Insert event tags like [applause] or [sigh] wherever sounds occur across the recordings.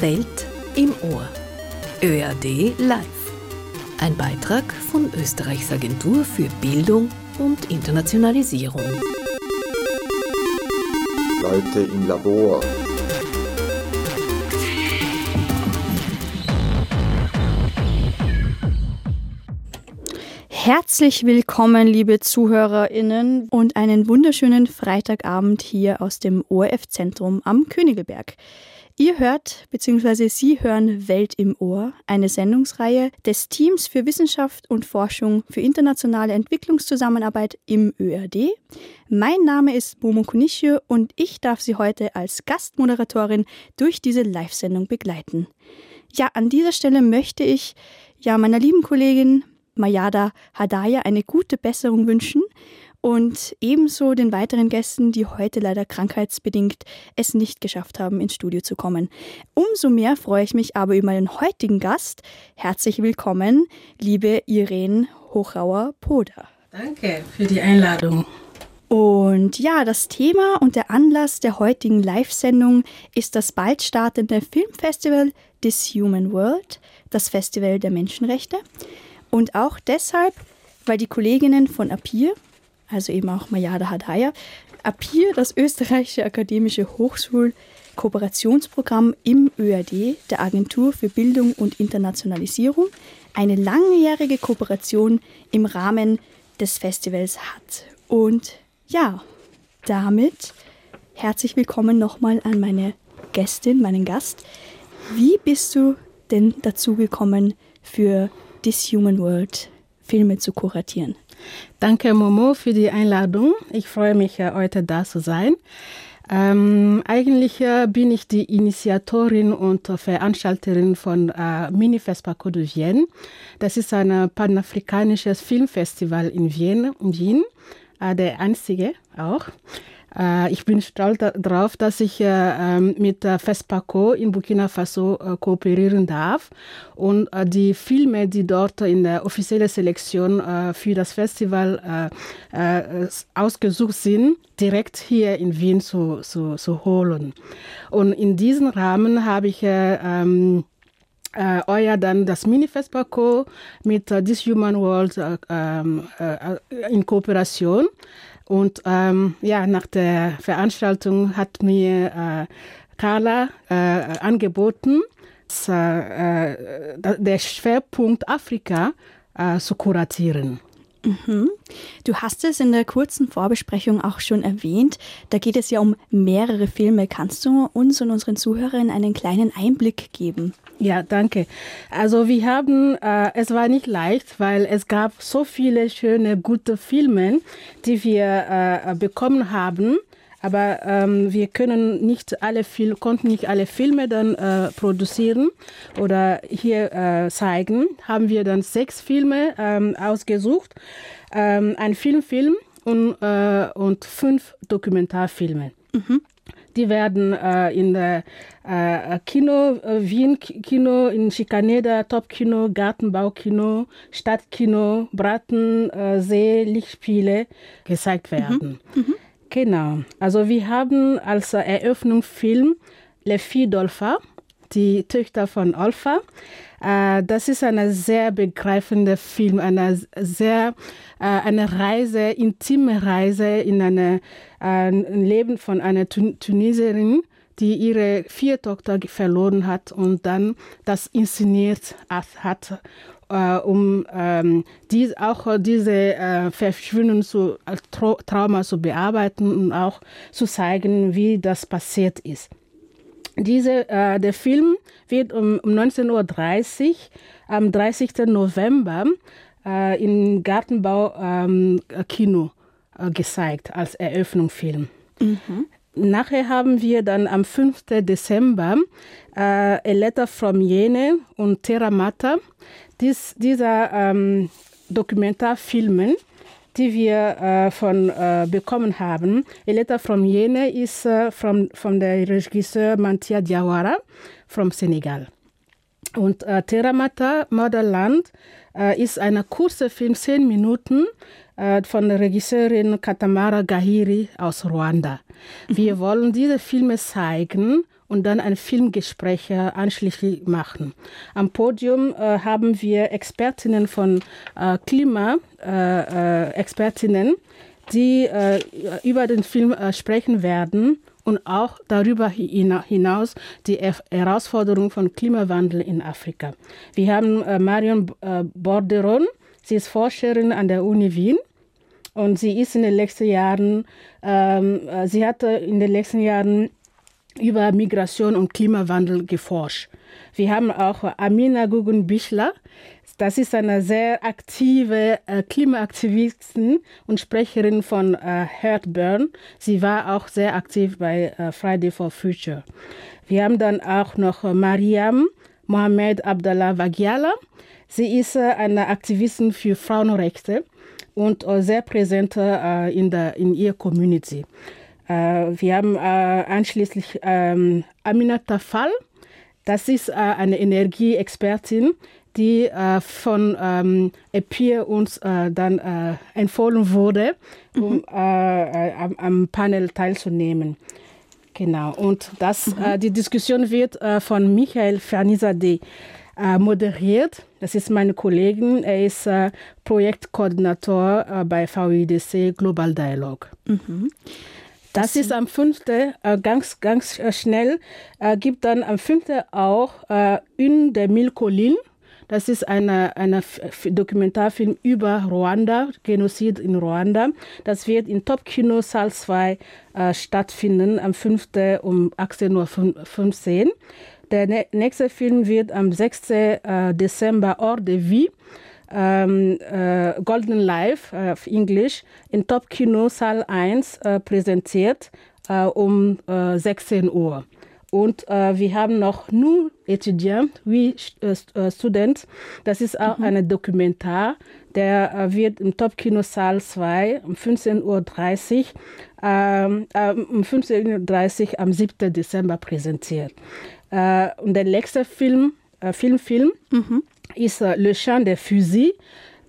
Welt im Ohr. ÖRD Live. Ein Beitrag von Österreichs Agentur für Bildung und Internationalisierung. Leute im Labor. Herzlich willkommen, liebe ZuhörerInnen, und einen wunderschönen Freitagabend hier aus dem ORF-Zentrum am Königelberg. Ihr hört bzw. Sie hören Welt im Ohr, eine Sendungsreihe des Teams für Wissenschaft und Forschung für internationale Entwicklungszusammenarbeit im ÖRD. Mein Name ist Momo Kunische und ich darf Sie heute als Gastmoderatorin durch diese Live-Sendung begleiten. Ja, an dieser Stelle möchte ich ja meiner lieben Kollegin Mayada Hadaya eine gute Besserung wünschen und ebenso den weiteren Gästen, die heute leider krankheitsbedingt es nicht geschafft haben, ins Studio zu kommen. Umso mehr freue ich mich aber über meinen heutigen Gast. Herzlich willkommen, liebe Irene Hochauer-Poder. Danke für die Einladung. Und ja, das Thema und der Anlass der heutigen Live-Sendung ist das bald startende Filmfestival This Human World, das Festival der Menschenrechte. Und auch deshalb, weil die Kolleginnen von APIR, also eben auch Mayada Hadaya, APIR, das österreichische akademische Hochschul-Kooperationsprogramm im ÖAD, der Agentur für Bildung und Internationalisierung, eine langjährige Kooperation im Rahmen des Festivals hat. Und ja, damit herzlich willkommen nochmal an meine Gästin, meinen Gast. Wie bist du denn dazu gekommen, für This Human World Filme zu kuratieren. Danke, Momo, für die Einladung. Ich freue mich, heute da zu sein. Ähm, eigentlich äh, bin ich die Initiatorin und Veranstalterin von äh, Minifest Paco de Vienne. Das ist ein panafrikanisches Filmfestival in Wien, in Wien äh, der einzige auch. Äh, ich bin stolz darauf, dass ich äh, ähm, mit FESPACO in Burkina Faso äh, kooperieren darf. Und die Filme, die dort in der offiziellen Selektion für das Festival ausgesucht sind, direkt hier in Wien zu, zu, zu holen. Und in diesem Rahmen habe ich ähm, äh, euer dann das Mini-Festpaco mit äh, This Human World äh, ähm, äh, in Kooperation und ähm, ja, nach der Veranstaltung hat mir äh, Carla äh, angeboten, dass, äh, der Schwerpunkt Afrika äh, zu kuratieren. Mhm. Du hast es in der kurzen Vorbesprechung auch schon erwähnt. Da geht es ja um mehrere Filme. Kannst du uns und unseren Zuhörern einen kleinen Einblick geben? Ja, danke. Also wir haben, äh, es war nicht leicht, weil es gab so viele schöne, gute Filme, die wir äh, bekommen haben. Aber ähm, wir können nicht alle Fil konnten nicht alle Filme dann äh, produzieren oder hier äh, zeigen. Haben wir dann sechs Filme ähm, ausgesucht, ähm, ein Filmfilm und, äh, und fünf Dokumentarfilme. Mhm. Die werden äh, in der äh, Kino, äh, Wien Kino, in Schikaneda, Top Kino, Gartenbaukino, Stadtkino, Braten, äh, See, Lichtspiele gezeigt werden. Mhm. Mhm. Genau. Also wir haben als Eröffnungsfilm Le Fille d'Olfa, die Töchter von Olfa. Äh, das ist ein sehr begreifender Film, eine sehr äh, eine Reise, intime Reise in eine, äh, ein Leben von einer Tunesierin, die ihre vier Tochter verloren hat und dann das inszeniert hat, um ähm, auch diese Verschwinden zu, Trauma zu bearbeiten und auch zu zeigen, wie das passiert ist. Diese, äh, der Film wird um, um 19.30 Uhr am 30. November äh, im Gartenbau ähm, Kino äh, gezeigt als Eröffnungsfilm. Mhm. Nachher haben wir dann am 5. Dezember äh, A Letter from Jene und Terra Mata. Dies, dieser ähm, Dokumentarfilmen, die wir äh, von äh, bekommen haben. A Letter from Jene ist äh, from, von der Regisseur Mantia Diawara from Senegal. Und äh, Terramata, Motherland, äh, ist ein kurzer Film, zehn Minuten, äh, von der Regisseurin Katamara Gahiri aus Ruanda. Wir mhm. wollen diese Filme zeigen und dann ein Filmgespräch äh, anschließend machen. Am Podium äh, haben wir Expertinnen von äh, Klima-Expertinnen, äh, die äh, über den Film äh, sprechen werden und auch darüber hinaus die Herausforderung von Klimawandel in Afrika. Wir haben Marion Borderon, sie ist Forscherin an der Uni Wien und sie ist in den letzten Jahren, ähm, sie hatte in den letzten Jahren über Migration und Klimawandel geforscht. Wir haben auch Amina Gugun-Bichler. Das ist eine sehr aktive äh, Klimaaktivistin und Sprecherin von äh, Heartburn. Sie war auch sehr aktiv bei äh, Friday for Future. Wir haben dann auch noch Mariam Mohamed Abdallah Wagiala. Sie ist äh, eine Aktivistin für Frauenrechte und sehr präsent in, der, in ihrer Community. Äh, wir haben äh, anschließend ähm, Aminata Fall. Das ist äh, eine Energieexpertin, die von ähm, EPIR uns dann empfohlen wurde, um mhm. am, am, Panel teilzunehmen. Genau. Und das, mhm. die Diskussion wird von Michael Fernizadeh moderiert. Das ist meine Kollegin. Er ist äh, Projektkoordinator äh, bei VIDC Global Dialog. Mhm. Das ist am 5. Äh, ganz, ganz äh, schnell. Äh, gibt dann am 5. auch äh, Une de Mille Collines. Das ist ein eine Dokumentarfilm über Ruanda, Genozid in Ruanda. Das wird in Top Kino Saal 2 äh, stattfinden am 5. um 18.15 Uhr. Der nächste Film wird am 6. Äh, Dezember Hors de Vie ähm, äh, Golden Life äh, auf Englisch in Top Kino Saal 1 äh, präsentiert äh, um 16 äh, Uhr. Und äh, wir haben noch nur Etudiant, wie Student. Das ist auch mhm. ein Dokumentar, der wird im Top Kino Saal 2 um 15.30 Uhr ähm, um 15.30 Uhr am 7. Dezember präsentiert. und der letzte Film, Filmfilm, mhm ist äh, Le Chant des Fusils.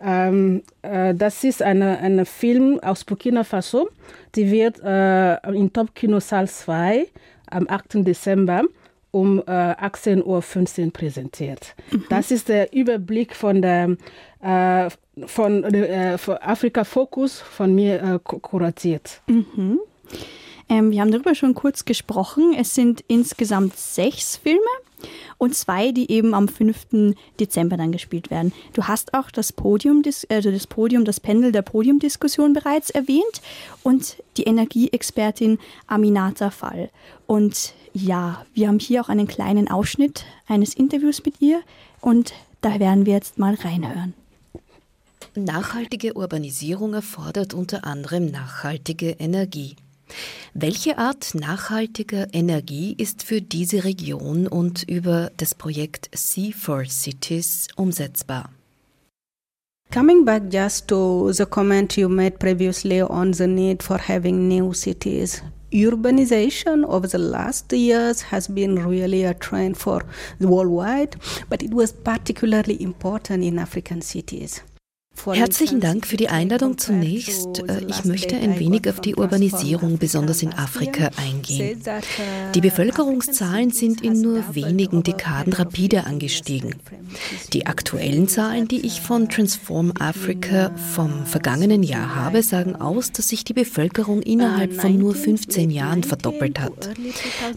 Ähm, äh, das ist ein eine Film aus Burkina Faso. Die wird äh, in Top Kino Saal 2 am 8. Dezember um äh, 18.15 Uhr präsentiert. Mhm. Das ist der Überblick von der äh, von, äh, von Afrika Focus von mir äh, kuratiert. Mhm. Ähm, wir haben darüber schon kurz gesprochen. Es sind insgesamt sechs Filme und zwei, die eben am 5. Dezember dann gespielt werden. Du hast auch das Podium, also das Podium, das Pendel der Podiumdiskussion bereits erwähnt und die Energieexpertin Aminata Fall. Und ja, wir haben hier auch einen kleinen Ausschnitt eines Interviews mit ihr und da werden wir jetzt mal reinhören. Nachhaltige Urbanisierung erfordert unter anderem nachhaltige Energie. Welche Art nachhaltiger Energie ist für diese Region und über das Projekt Sea for Cities umsetzbar? Coming back just to the comment you made previously on the need for having new cities, urbanization over the last years has been really a trend for worldwide, but it was particularly important in African cities. Herzlichen Dank für die Einladung zunächst. Äh, ich möchte ein wenig auf die Urbanisierung, besonders in Afrika, eingehen. Die Bevölkerungszahlen sind in nur wenigen Dekaden rapide angestiegen. Die aktuellen Zahlen, die ich von Transform Africa vom vergangenen Jahr habe, sagen aus, dass sich die Bevölkerung innerhalb von nur 15 Jahren verdoppelt hat.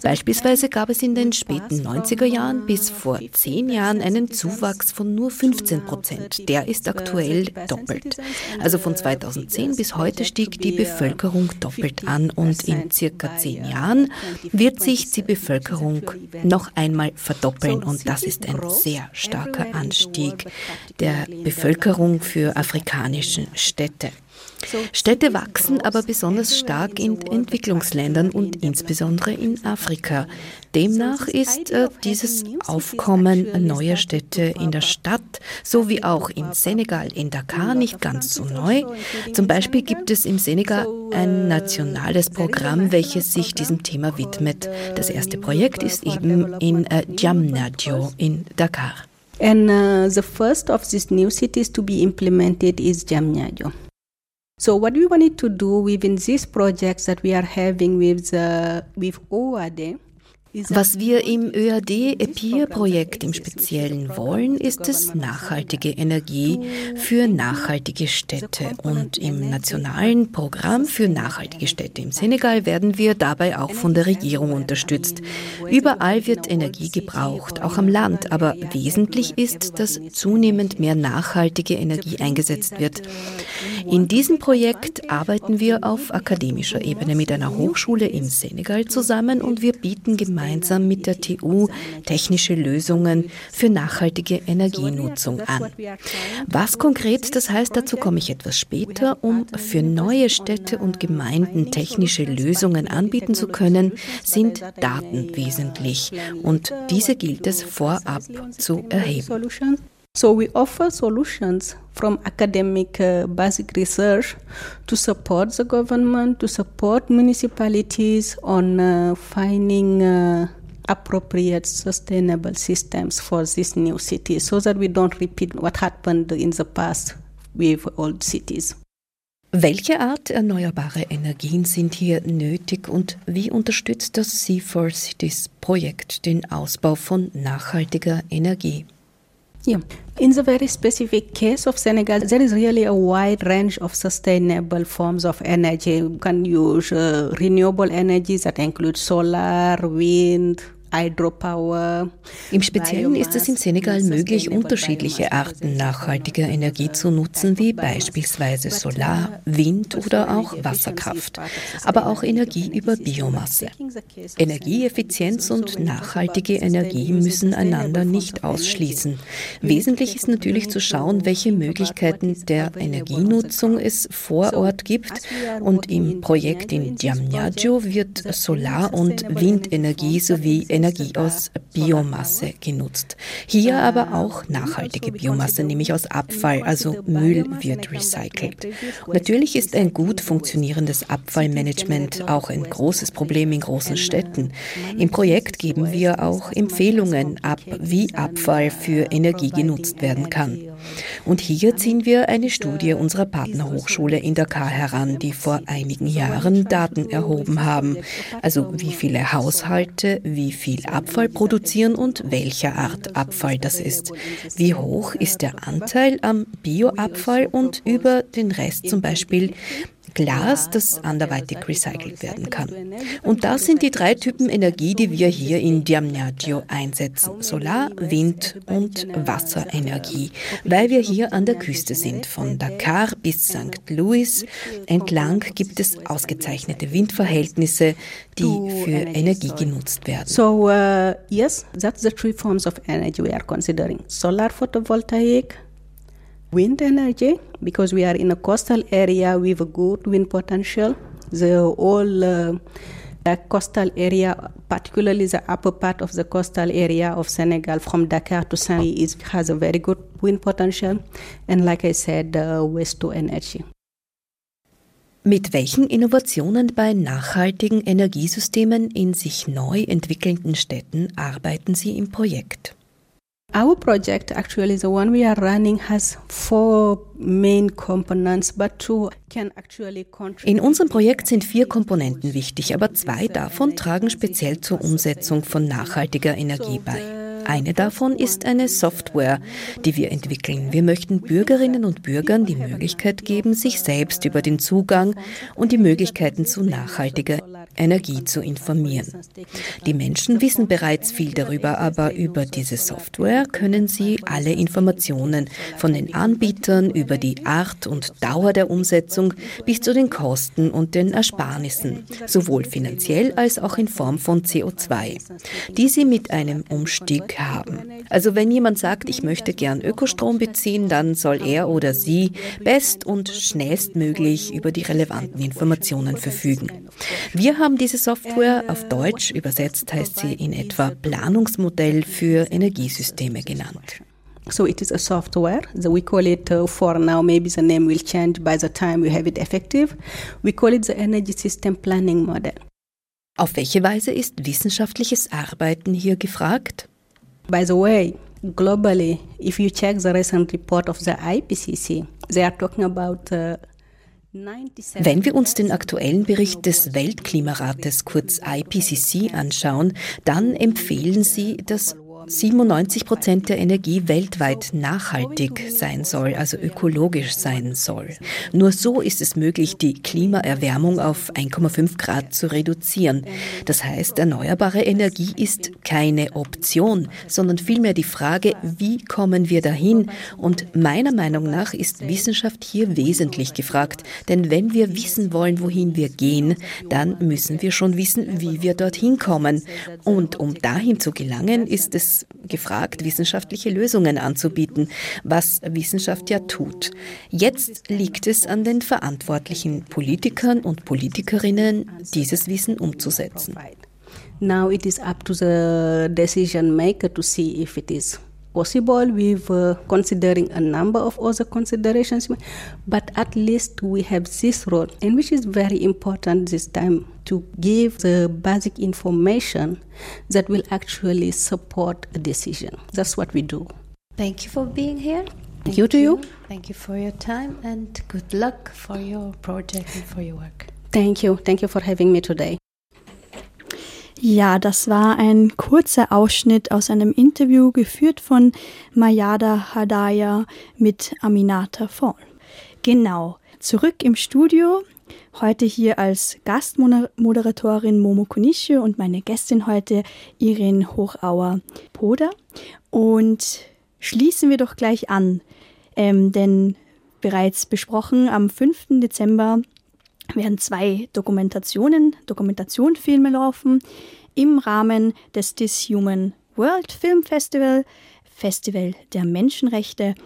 Beispielsweise gab es in den späten 90er Jahren bis vor 10 Jahren einen Zuwachs von nur 15 Prozent. Der ist aktuell doppelt. Also von 2010 bis heute stieg die Bevölkerung doppelt an und in circa zehn Jahren wird sich die Bevölkerung noch einmal verdoppeln und das ist ein sehr starker Anstieg der Bevölkerung für afrikanische Städte. Städte wachsen aber besonders stark in Entwicklungsländern und insbesondere in Afrika. Demnach ist äh, dieses Aufkommen neuer Städte in der Stadt sowie auch in Senegal, in Dakar nicht ganz so neu. Zum Beispiel gibt es im Senegal ein nationales Programm, welches sich diesem Thema widmet. Das erste Projekt ist eben in äh, Jamnadio in Dakar. And uh, the first of these new cities to be implemented is Jamnadio. So what we wanted to do within these projects that we are having with uh, with OAD Was wir im ÖAD-EPIR-Projekt im Speziellen wollen, ist es nachhaltige Energie für nachhaltige Städte. Und im nationalen Programm für nachhaltige Städte im Senegal werden wir dabei auch von der Regierung unterstützt. Überall wird Energie gebraucht, auch am Land. Aber wesentlich ist, dass zunehmend mehr nachhaltige Energie eingesetzt wird. In diesem Projekt arbeiten wir auf akademischer Ebene mit einer Hochschule im Senegal zusammen und wir bieten gemeinsam gemeinsam mit der TU technische Lösungen für nachhaltige Energienutzung an. Was konkret das heißt, dazu komme ich etwas später. Um für neue Städte und Gemeinden technische Lösungen anbieten zu können, sind Daten wesentlich und diese gilt es vorab zu erheben. So we offer solutions from academic uh, basic research to support the government, to support municipalities on uh, finding uh, appropriate sustainable systems for these new cities so that we don't repeat what happened in the past with old cities. Welche Art erneuerbare Energien sind hier nötig und wie unterstützt das C4 Cities Projekt den Ausbau von nachhaltiger Energie? Yeah. In the very specific case of Senegal, there is really a wide range of sustainable forms of energy. You can use uh, renewable energies that include solar, wind, Im Speziellen ist es im Senegal möglich, unterschiedliche Arten nachhaltiger Energie zu nutzen, wie beispielsweise Solar, Wind oder auch Wasserkraft, aber auch Energie über Biomasse. Energieeffizienz und nachhaltige Energie müssen einander nicht ausschließen. Wesentlich ist natürlich zu schauen, welche Möglichkeiten der Energienutzung es vor Ort gibt und im Projekt in Diamniadio wird Solar- und Windenergie sowie Energie Energie aus Biomasse genutzt. Hier aber auch nachhaltige Biomasse, nämlich aus Abfall, also Müll wird recycelt. Natürlich ist ein gut funktionierendes Abfallmanagement auch ein großes Problem in großen Städten. Im Projekt geben wir auch Empfehlungen ab, wie Abfall für Energie genutzt werden kann. Und hier ziehen wir eine Studie unserer Partnerhochschule in Dakar heran, die vor einigen Jahren Daten erhoben haben. Also wie viele Haushalte, wie viel viel Abfall produzieren und welcher Art Abfall das ist. Wie hoch ist der Anteil am Bioabfall und über den Rest zum Beispiel Glas, das anderweitig recycelt werden kann. Und das sind die drei Typen Energie, die wir hier in Diamniadio einsetzen. Solar, Wind und Wasserenergie, weil wir hier an der Küste sind. Von Dakar bis St. Louis entlang gibt es ausgezeichnete Windverhältnisse, die für Energie genutzt werden. So, uh, yes, that's the three forms of energy we are considering. Solar photovoltaic, wind energy because we are in a coastal area with a good wind potential. The whole uh, the coastal area, particularly the upper part of the coastal area of Senegal from Dakar to Saint is has a very good wind potential. And like I said, uh, waste to energy. Mit welchen Innovationen bei nachhaltigen Energiesystemen in sich neu entwickelnden Städten arbeiten Sie im Projekt? Our project, actually, the one we are running, has four main components, but two can actually contribute. In unserem Projekt sind vier Komponenten wichtig, aber zwei davon tragen speziell zur Umsetzung von nachhaltiger Energie bei. Eine davon ist eine Software, die wir entwickeln. Wir möchten Bürgerinnen und Bürgern die Möglichkeit geben, sich selbst über den Zugang und die Möglichkeiten zu nachhaltiger Energie zu informieren. Die Menschen wissen bereits viel darüber, aber über diese Software können sie alle Informationen von den Anbietern über die Art und Dauer der Umsetzung bis zu den Kosten und den Ersparnissen, sowohl finanziell als auch in Form von CO2, die sie mit einem Umstieg haben. Also wenn jemand sagt, ich möchte gern Ökostrom beziehen, dann soll er oder sie best und schnellstmöglich über die relevanten Informationen verfügen. Wir haben diese Software auf Deutsch übersetzt, heißt sie in etwa Planungsmodell für Energiesysteme genannt. So it is a software. So we call it uh, for now. Maybe the name will change by the time we have it effective. We call it the Energy System Planning Model. Auf welche Weise ist wissenschaftliches Arbeiten hier gefragt? By the way, globally, if you check the recent report of the IPCC, they are talking about uh, Wenn wir uns den aktuellen Bericht des Weltklimarates kurz IPCC anschauen, dann empfehlen sie, dass 97 Prozent der Energie weltweit nachhaltig sein soll, also ökologisch sein soll. Nur so ist es möglich, die Klimaerwärmung auf 1,5 Grad zu reduzieren. Das heißt, erneuerbare Energie ist keine Option, sondern vielmehr die Frage, wie kommen wir dahin? Und meiner Meinung nach ist Wissenschaft hier wesentlich gefragt. Denn wenn wir wissen wollen, wohin wir gehen, dann müssen wir schon wissen, wie wir dorthin kommen. Und um dahin zu gelangen, ist es gefragt, wissenschaftliche Lösungen anzubieten, was Wissenschaft ja tut. Jetzt liegt es an den verantwortlichen Politikern und Politikerinnen, dieses Wissen umzusetzen. Now it is up to the decision maker to see if it is possible with uh, considering a number of other considerations but at least we have this role and which is very important this time to give the basic information that will actually support a decision. That's what we do. Thank you for being here. Thank you to you. you thank you for your time and good luck for your project and for your work. Thank you. Thank you for having me today Ja, das war ein kurzer Ausschnitt aus einem Interview geführt von Mayada Hadaya mit Aminata Fall. Genau, zurück im Studio. Heute hier als Gastmoderatorin Momo Konische und meine Gästin heute Irene Hochauer-Poder. Und schließen wir doch gleich an, ähm, denn bereits besprochen am 5. Dezember werden zwei Dokumentationen, Dokumentationsfilme laufen im Rahmen des This Human World Film Festival, Festival der Menschenrechte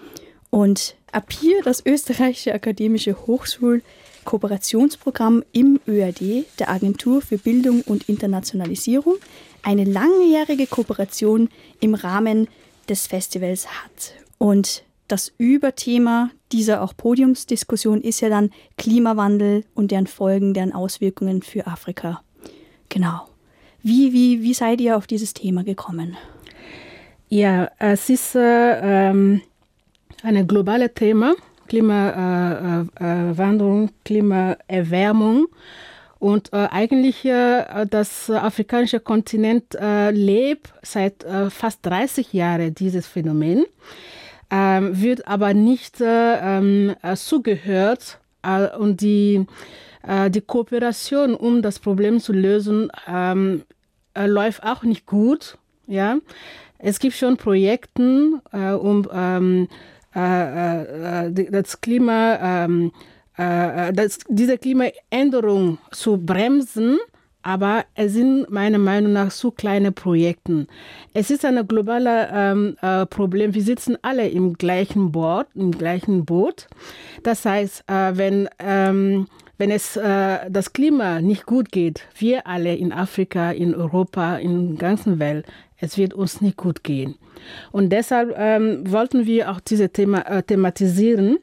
und ab hier das österreichische akademische Hochschul-Kooperationsprogramm im ÖAD, der Agentur für Bildung und Internationalisierung, eine langjährige Kooperation im Rahmen des Festivals hat. Und das Überthema dieser auch Podiumsdiskussion ist ja dann Klimawandel und deren Folgen, deren Auswirkungen für Afrika. Genau. Wie, wie, wie seid ihr auf dieses Thema gekommen? Ja, es ist äh, ähm, ein globales Thema, Klimawandlung, äh, äh, Klimaerwärmung. Und äh, eigentlich äh, das afrikanische Kontinent äh, lebt seit fast 30 Jahren dieses Phänomen ähm, wird aber nicht äh, ähm, äh, zugehört äh, und die, äh, die Kooperation, um das Problem zu lösen, ähm, äh, läuft auch nicht gut. Ja? Es gibt schon Projekte, äh, um ähm, das Klima, ähm, das, diese Klimaänderung zu bremsen aber es sind meiner Meinung nach zu kleine Projekte. Es ist ein globales ähm, äh, Problem. Wir sitzen alle im gleichen Boot, im gleichen Boot. Das heißt, äh, wenn ähm, wenn es äh, das Klima nicht gut geht, wir alle in Afrika, in Europa, in der ganzen Welt, es wird uns nicht gut gehen. Und deshalb ähm, wollten wir auch dieses Thema äh, thematisieren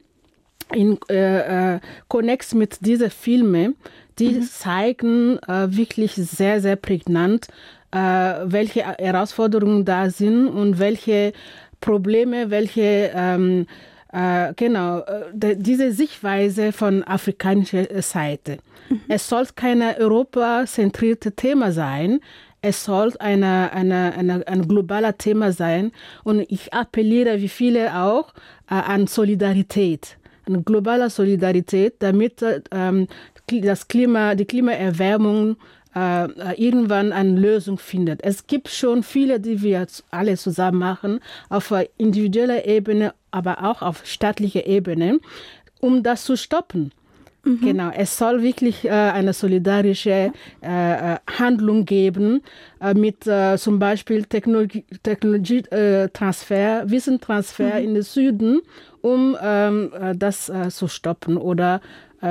in äh, äh, Connex mit diesen Filmen, die mhm. zeigen äh, wirklich sehr, sehr prägnant, äh, welche Herausforderungen da sind und welche Probleme, welche ähm, äh, genau äh, diese Sichtweise von afrikanischer Seite. Mhm. Es soll kein europazentriertes Thema sein. Es soll eine, eine, eine, ein globales Thema sein. Und ich appelliere, wie viele auch, äh, an Solidarität eine globale Solidarität, damit ähm, das Klima, die Klimaerwärmung äh, irgendwann eine Lösung findet. Es gibt schon viele, die wir alle zusammen machen, auf individueller Ebene, aber auch auf staatlicher Ebene, um das zu stoppen. Mhm. Genau, es soll wirklich äh, eine solidarische äh, äh Handlung geben äh, mit äh, zum Beispiel Technologie, Technologietransfer, Wissentransfer mhm. in den Süden, um ähm, das zu stoppen oder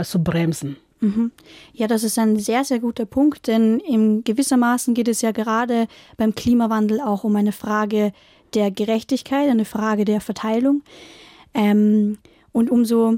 zu bremsen. Mhm. Ja, das ist ein sehr, sehr guter Punkt, denn in gewissermaßen geht es ja gerade beim Klimawandel auch um eine Frage der Gerechtigkeit, eine Frage der Verteilung. Ähm, und umso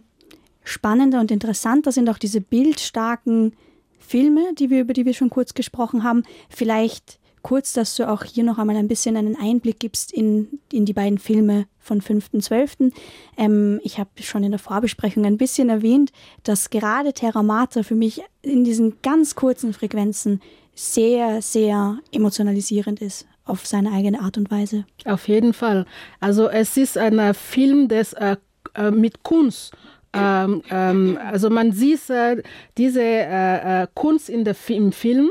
spannender und interessanter sind auch diese bildstarken Filme, die wir, über die wir schon kurz gesprochen haben. Vielleicht kurz, dass du auch hier noch einmal ein bisschen einen Einblick gibst in, in die beiden Filme von 5.12. Ähm, ich habe schon in der Vorbesprechung ein bisschen erwähnt, dass gerade Terra Mater für mich in diesen ganz kurzen Frequenzen sehr, sehr emotionalisierend ist auf seine eigene Art und Weise. Auf jeden Fall. Also es ist ein Film, das äh, äh mit Kunst ähm, ähm, also man sieht äh, diese äh, äh Kunst in der, im Film.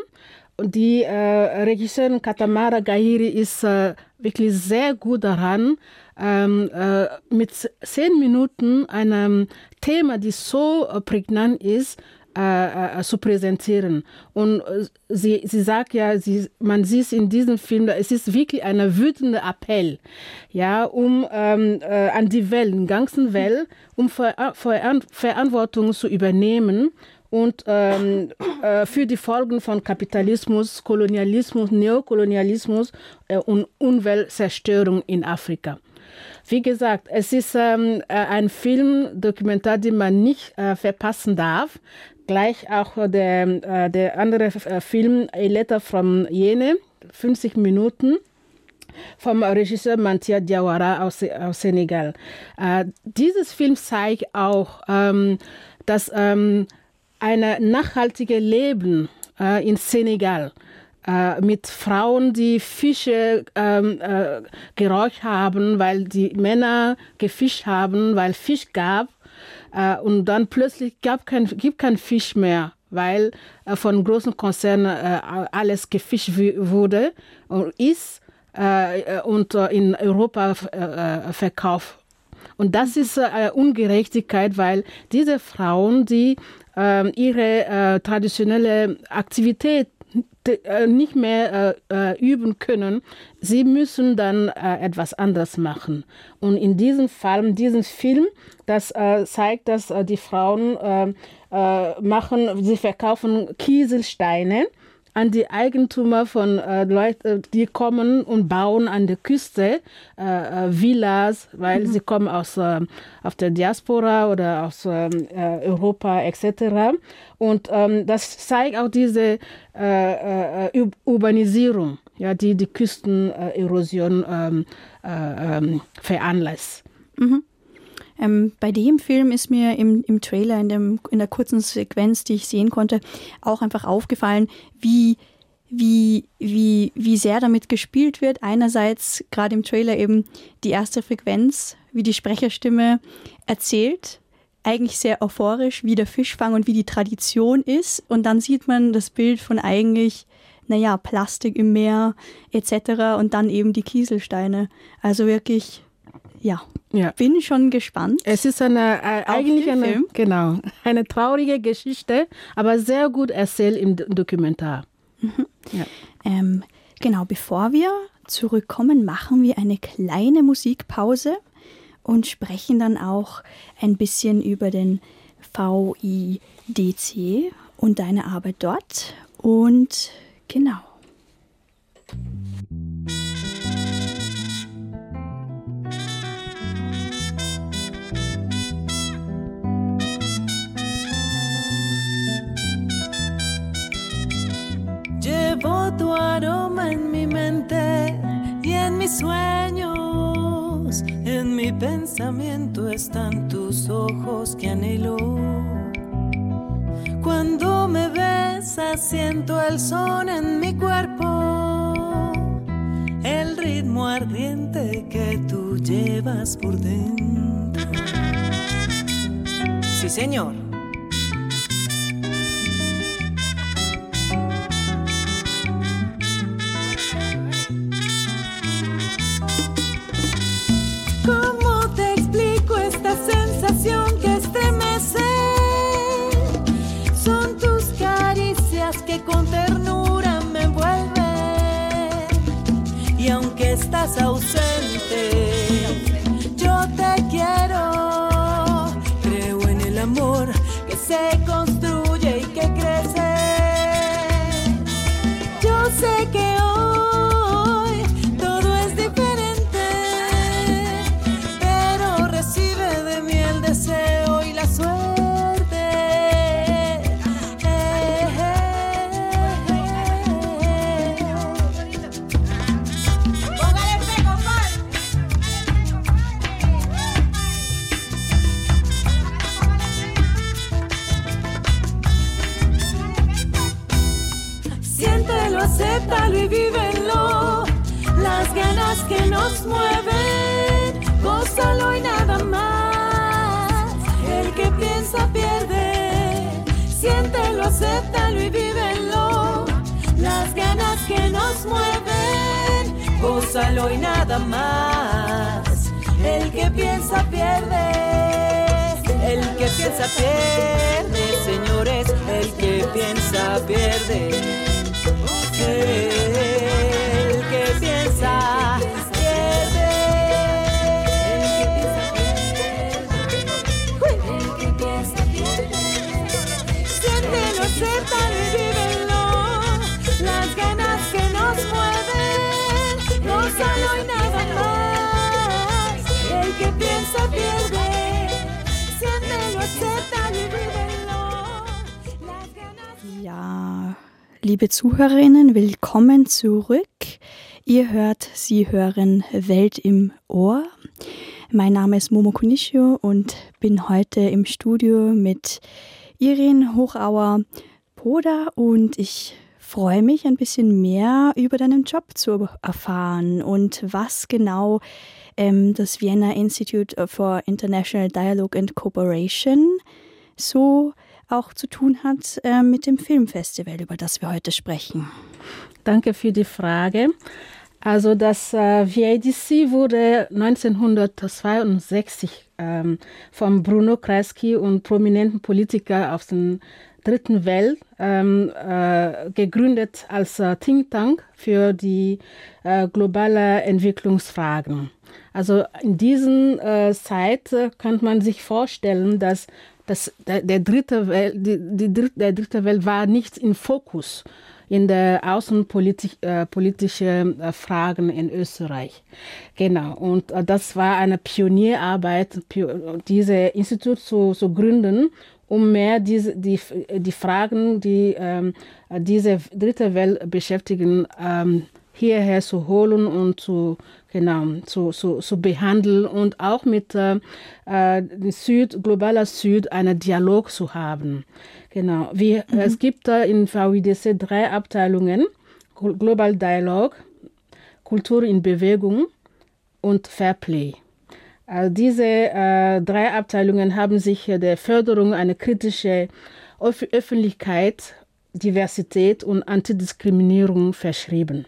Und die äh, Regisseurin Katamara Gahiri ist äh, wirklich sehr gut daran, ähm, äh, mit zehn Minuten einem Thema, das so prägnant ist, äh, äh, zu präsentieren. Und äh, sie, sie sagt ja, sie, man sieht in diesem Film, es ist wirklich ein wütender Appell, ja, um ähm, äh, an die Welt, den ganzen Welt, um Ver Ver Verantwortung zu übernehmen und ähm, äh, für die Folgen von Kapitalismus, Kolonialismus, Neokolonialismus äh, und Umweltzerstörung in Afrika. Wie gesagt, es ist ähm, ein Film, Dokumentar, den man nicht äh, verpassen darf gleich auch der, äh, der andere äh, Film A Letter from Jene, 50 Minuten vom Regisseur Mantia Diawara aus, aus Senegal. Äh, dieses Film zeigt auch, ähm, dass ähm, ein nachhaltiges Leben äh, in Senegal äh, mit Frauen, die Fische ähm, äh, geräucht haben, weil die Männer gefischt haben, weil Fisch gab äh, und dann plötzlich gab kein, gibt kein Fisch mehr, weil äh, von großen Konzernen äh, alles gefischt wurde und ist äh, und in Europa verkauft. Und das ist Ungerechtigkeit, weil diese Frauen, die ähm, ihre traditionelle Aktivität äh, nicht mehr äh, äh, üben können, sie müssen dann äh, etwas anderes machen. Und in diesem Fall, in diesem Film, das äh, zeigt, dass äh, die Frauen machen, sie verkaufen Kieselsteine an die Eigentümer von äh, Leuten, die kommen und bauen an der Küste äh, Villas, weil mhm. sie kommen aus äh, auf der Diaspora oder aus ähm, Europa etc. Und ähm, das zeigt auch diese äh, äh, Urbanisierung, ja, die die Küstenerosion ähm, äh, ähm, veranlasst. Mhm. Ähm, bei dem Film ist mir im, im Trailer, in, dem, in der kurzen Sequenz, die ich sehen konnte, auch einfach aufgefallen, wie, wie, wie, wie sehr damit gespielt wird. Einerseits gerade im Trailer eben die erste Frequenz, wie die Sprecherstimme erzählt, eigentlich sehr euphorisch, wie der Fischfang und wie die Tradition ist. Und dann sieht man das Bild von eigentlich, naja, Plastik im Meer etc. und dann eben die Kieselsteine. Also wirklich, ja, ja. bin schon gespannt. Es ist eine, äh, eigentlich eine, Film. genau, eine traurige Geschichte, aber sehr gut erzählt im Dokumentar. Mhm. Ja. Ähm, genau, bevor wir zurückkommen, machen wir eine kleine Musikpause und sprechen dann auch ein bisschen über den VIDC und deine Arbeit dort. Und genau. Tu aroma en mi mente y en mis sueños. En mi pensamiento están tus ojos que anhelo. Cuando me besas siento el son en mi cuerpo, el ritmo ardiente que tú llevas por dentro. Sí, señor. so Ja, liebe Zuhörerinnen, willkommen zurück. Ihr hört, Sie hören Welt im Ohr. Mein Name ist Momo Kunishio und bin heute im Studio mit Irene Hochauer Poda und ich freue mich ein bisschen mehr über deinen Job zu erfahren und was genau ähm, das Vienna Institute for International Dialogue and Cooperation so auch zu tun hat äh, mit dem Filmfestival, über das wir heute sprechen. Danke für die Frage. Also das äh, VIDC wurde 1962 ähm, von Bruno Kreisky und prominenten Politikern aus der dritten Welt ähm, äh, gegründet als äh, Think Tank für die äh, globale Entwicklungsfragen. Also in diesen äh, Zeit äh, kann man sich vorstellen, dass das, der, der, dritte Welt, die, die der dritte Welt war nicht im Fokus in der außenpolitischen äh, äh, Fragen in Österreich. Genau. Und äh, das war eine Pionierarbeit, pio diese Institut zu, zu gründen, um mehr diese, die, die Fragen, die ähm, diese dritte Welt beschäftigen, ähm, hierher zu holen und zu, genau, zu, zu, zu behandeln und auch mit äh, äh, Süd, globaler Süd einen Dialog zu haben. Genau. Wie, mhm. Es gibt äh, in VIDC drei Abteilungen: Global Dialog, Kultur in Bewegung und Fairplay. Also diese äh, drei Abteilungen haben sich der Förderung einer kritischen Öf Öffentlichkeit, Diversität und Antidiskriminierung verschrieben.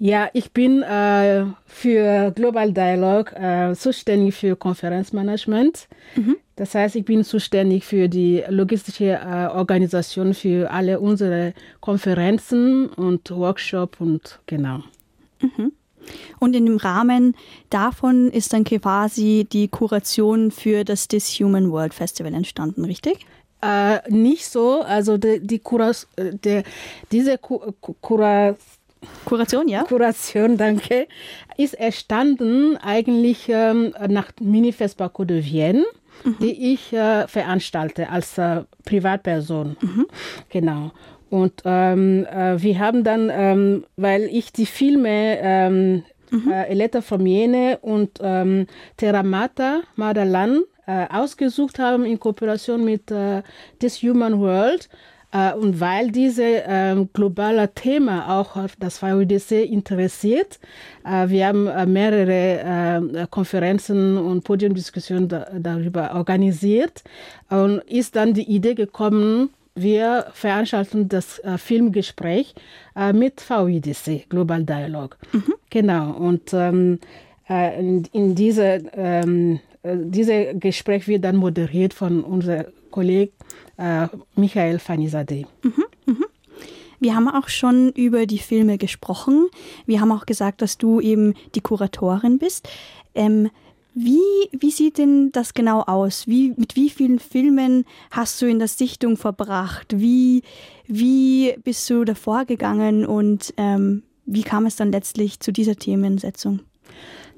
Ja, ich bin äh, für Global Dialog äh, zuständig für Konferenzmanagement. Mhm. Das heißt, ich bin zuständig für die logistische äh, Organisation für alle unsere Konferenzen und Workshops und genau. Mhm. Und in dem Rahmen davon ist dann quasi die Kuration für das This Human World Festival entstanden, richtig? Äh, nicht so. Also die, die Kuras, äh, der, diese Ku Kuras Kuration, ja? Kuration, danke, ist entstanden eigentlich ähm, nach Minifest Baku de Vienne, mhm. die ich äh, veranstalte als äh, Privatperson. Mhm. Genau. Und ähm, äh, wir haben dann, ähm, weil ich die Filme ähm, mhm. äh, Eletta from Jene und ähm, Terramata Madalan äh, ausgesucht haben in Kooperation mit äh, This Human World, und weil dieses ähm, globale Thema auch das VUDC interessiert, äh, wir haben äh, mehrere Konferenzen und Podiumdiskussionen darüber organisiert und ist dann die Idee gekommen, wir veranstalten das äh, Filmgespräch äh, mit VIDC, Global Dialog. Mhm. Genau. Und ähm, äh, in, in diese, ähm, diese Gespräch wird dann moderiert von unserem Kollegen äh, Michael Fanizadeh. Mhm, mhm. Wir haben auch schon über die Filme gesprochen. Wir haben auch gesagt, dass du eben die Kuratorin bist. Ähm, wie, wie sieht denn das genau aus? Wie, mit wie vielen Filmen hast du in der Sichtung verbracht? Wie, wie bist du davor gegangen und ähm, wie kam es dann letztlich zu dieser Themensetzung?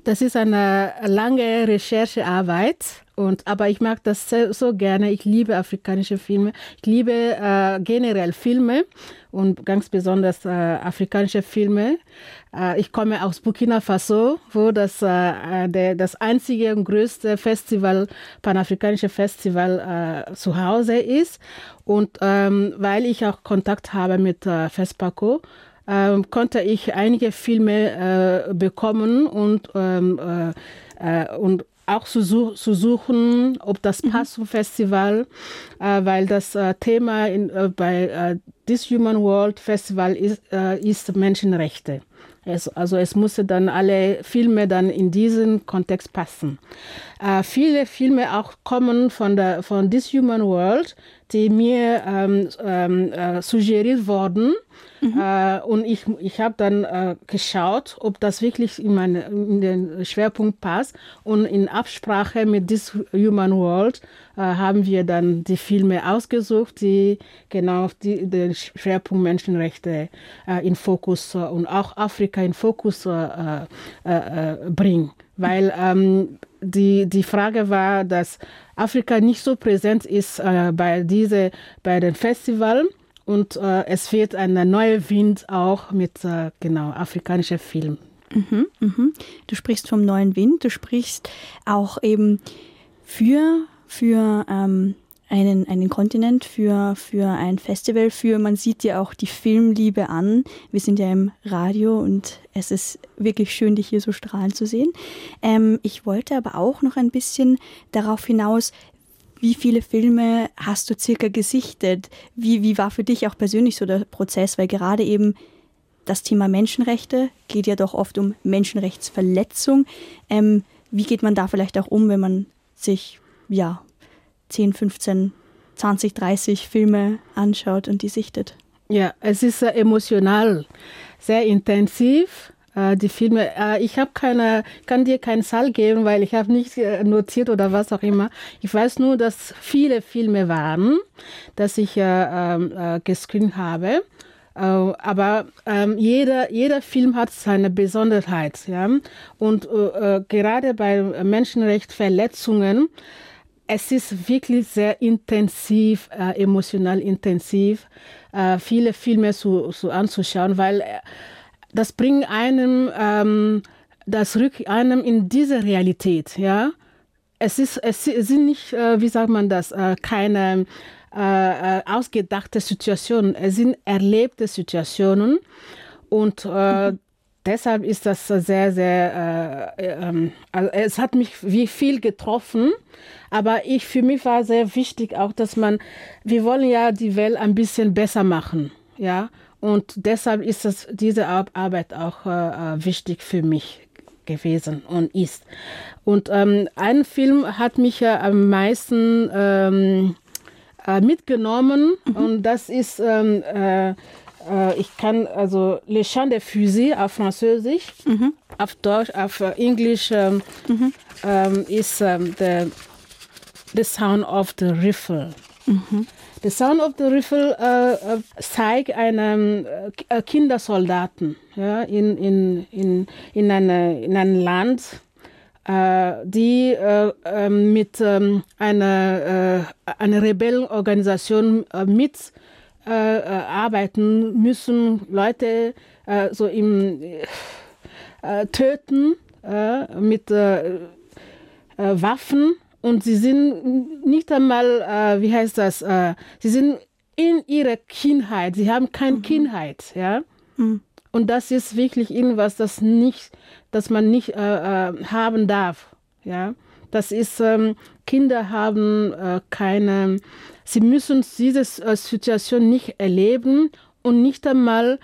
Das ist eine lange Recherchearbeit. Und, aber ich mag das so, so gerne. Ich liebe afrikanische Filme. Ich liebe äh, generell Filme und ganz besonders äh, afrikanische Filme. Äh, ich komme aus Burkina Faso, wo das, äh, der, das einzige und größte Festival, panafrikanische Festival äh, zu Hause ist. Und ähm, weil ich auch Kontakt habe mit äh, FESPACO, äh, konnte ich einige Filme äh, bekommen und, ähm, äh, äh, und auch zu, zu, suchen, ob das mhm. passt zum Festival, äh, weil das äh, Thema in, äh, bei This Human World Festival ist, ist Menschenrechte. Es, also es musste dann alle Filme dann in diesen Kontext passen. Äh, viele Filme auch kommen von der von This Human World, die mir ähm, ähm, äh, suggeriert wurden. Mhm. Äh, und ich, ich habe dann äh, geschaut, ob das wirklich in, meine, in den Schwerpunkt passt. Und in Absprache mit This Human World haben wir dann die Filme ausgesucht, die genau die, den Schwerpunkt Menschenrechte äh, in Fokus und auch Afrika in Fokus bringen. Weil ähm, die, die Frage war, dass Afrika nicht so präsent ist äh, bei, diese, bei den Festivals und äh, es wird ein neuer Wind auch mit äh, genau afrikanischen Filmen. Mhm, mhm. Du sprichst vom neuen Wind, du sprichst auch eben für, für ähm, einen, einen Kontinent, für, für ein Festival, für, man sieht ja auch die Filmliebe an. Wir sind ja im Radio und es ist wirklich schön, dich hier so strahlen zu sehen. Ähm, ich wollte aber auch noch ein bisschen darauf hinaus, wie viele Filme hast du circa gesichtet? Wie, wie war für dich auch persönlich so der Prozess? Weil gerade eben das Thema Menschenrechte geht ja doch oft um Menschenrechtsverletzung. Ähm, wie geht man da vielleicht auch um, wenn man sich ja 10, 15, 20, 30 Filme anschaut und die sichtet. Ja, es ist emotional, sehr intensiv. Äh, die Filme, äh, ich habe keine, kann dir keinen Zahl geben, weil ich habe nicht äh, notiert oder was auch immer. Ich weiß nur, dass viele Filme waren, dass ich äh, gescreent habe. aber ähm, jeder, jeder Film hat seine Besonderheit. Ja? Und äh, gerade bei Menschenrechtsverletzungen es ist wirklich sehr intensiv, äh, emotional intensiv, äh, viele Filme zu, zu anzuschauen, weil äh, das bringt einem, ähm, das rückt einem in diese Realität, ja. Es ist, es sind nicht, äh, wie sagt man das, äh, keine äh, ausgedachte Situationen, es sind erlebte Situationen und mhm deshalb ist das sehr, sehr, äh, ähm, also es hat mich wie viel getroffen, aber ich, für mich war sehr wichtig auch, dass man, wir wollen ja die Welt ein bisschen besser machen, ja, und deshalb ist das, diese Arbeit auch äh, äh, wichtig für mich gewesen und ist. Und ähm, ein Film hat mich ja am meisten ähm, äh, mitgenommen mhm. und das ist ähm, äh, äh, ich kann also Le Chant des Fusils auf Französisch, mhm. auf Deutsch, auf äh, Englisch ähm, mhm. ähm, ist ähm, the, the Sound of the Riffle. Mhm. The Sound of the Riffle äh, äh zeigt einen äh, Kindersoldaten ja, in, in, in, in, eine, in ein Land, äh, die ähm, mit ähm, einer, einer Rebellenorganisation mit äh, äh, arbeiten müssen, Leute äh, so im äh, töten äh, mit äh, Waffen und sie sind nicht einmal, wie heißt das, sie sind in ihrer Kindheit, sie haben keine mhm. Kindheit, ja. Mhm. Und das ist wirklich irgendwas, das nicht, das man nicht haben darf, ja. Das ist, ähm, Kinder haben keine Sie müssen diese äh, Situation nicht erleben und nicht einmal,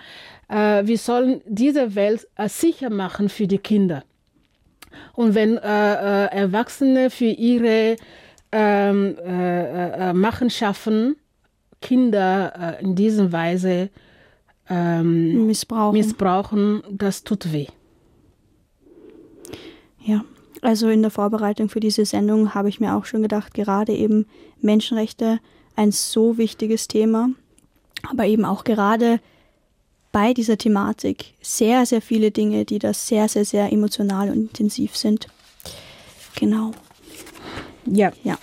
äh, wir sollen diese Welt äh, sicher machen für die Kinder. Und wenn äh, äh Erwachsene für ihre ähm, äh, Machenschaften Kinder in dieser Weise ähm, missbrauchen. missbrauchen, das tut weh. Ja, also in der Vorbereitung für diese Sendung habe ich mir auch schon gedacht, gerade eben Menschenrechte ein so wichtiges Thema, aber eben auch gerade bei dieser Thematik sehr, sehr viele Dinge, die da sehr, sehr, sehr emotional und intensiv sind. Genau. Ja. ja.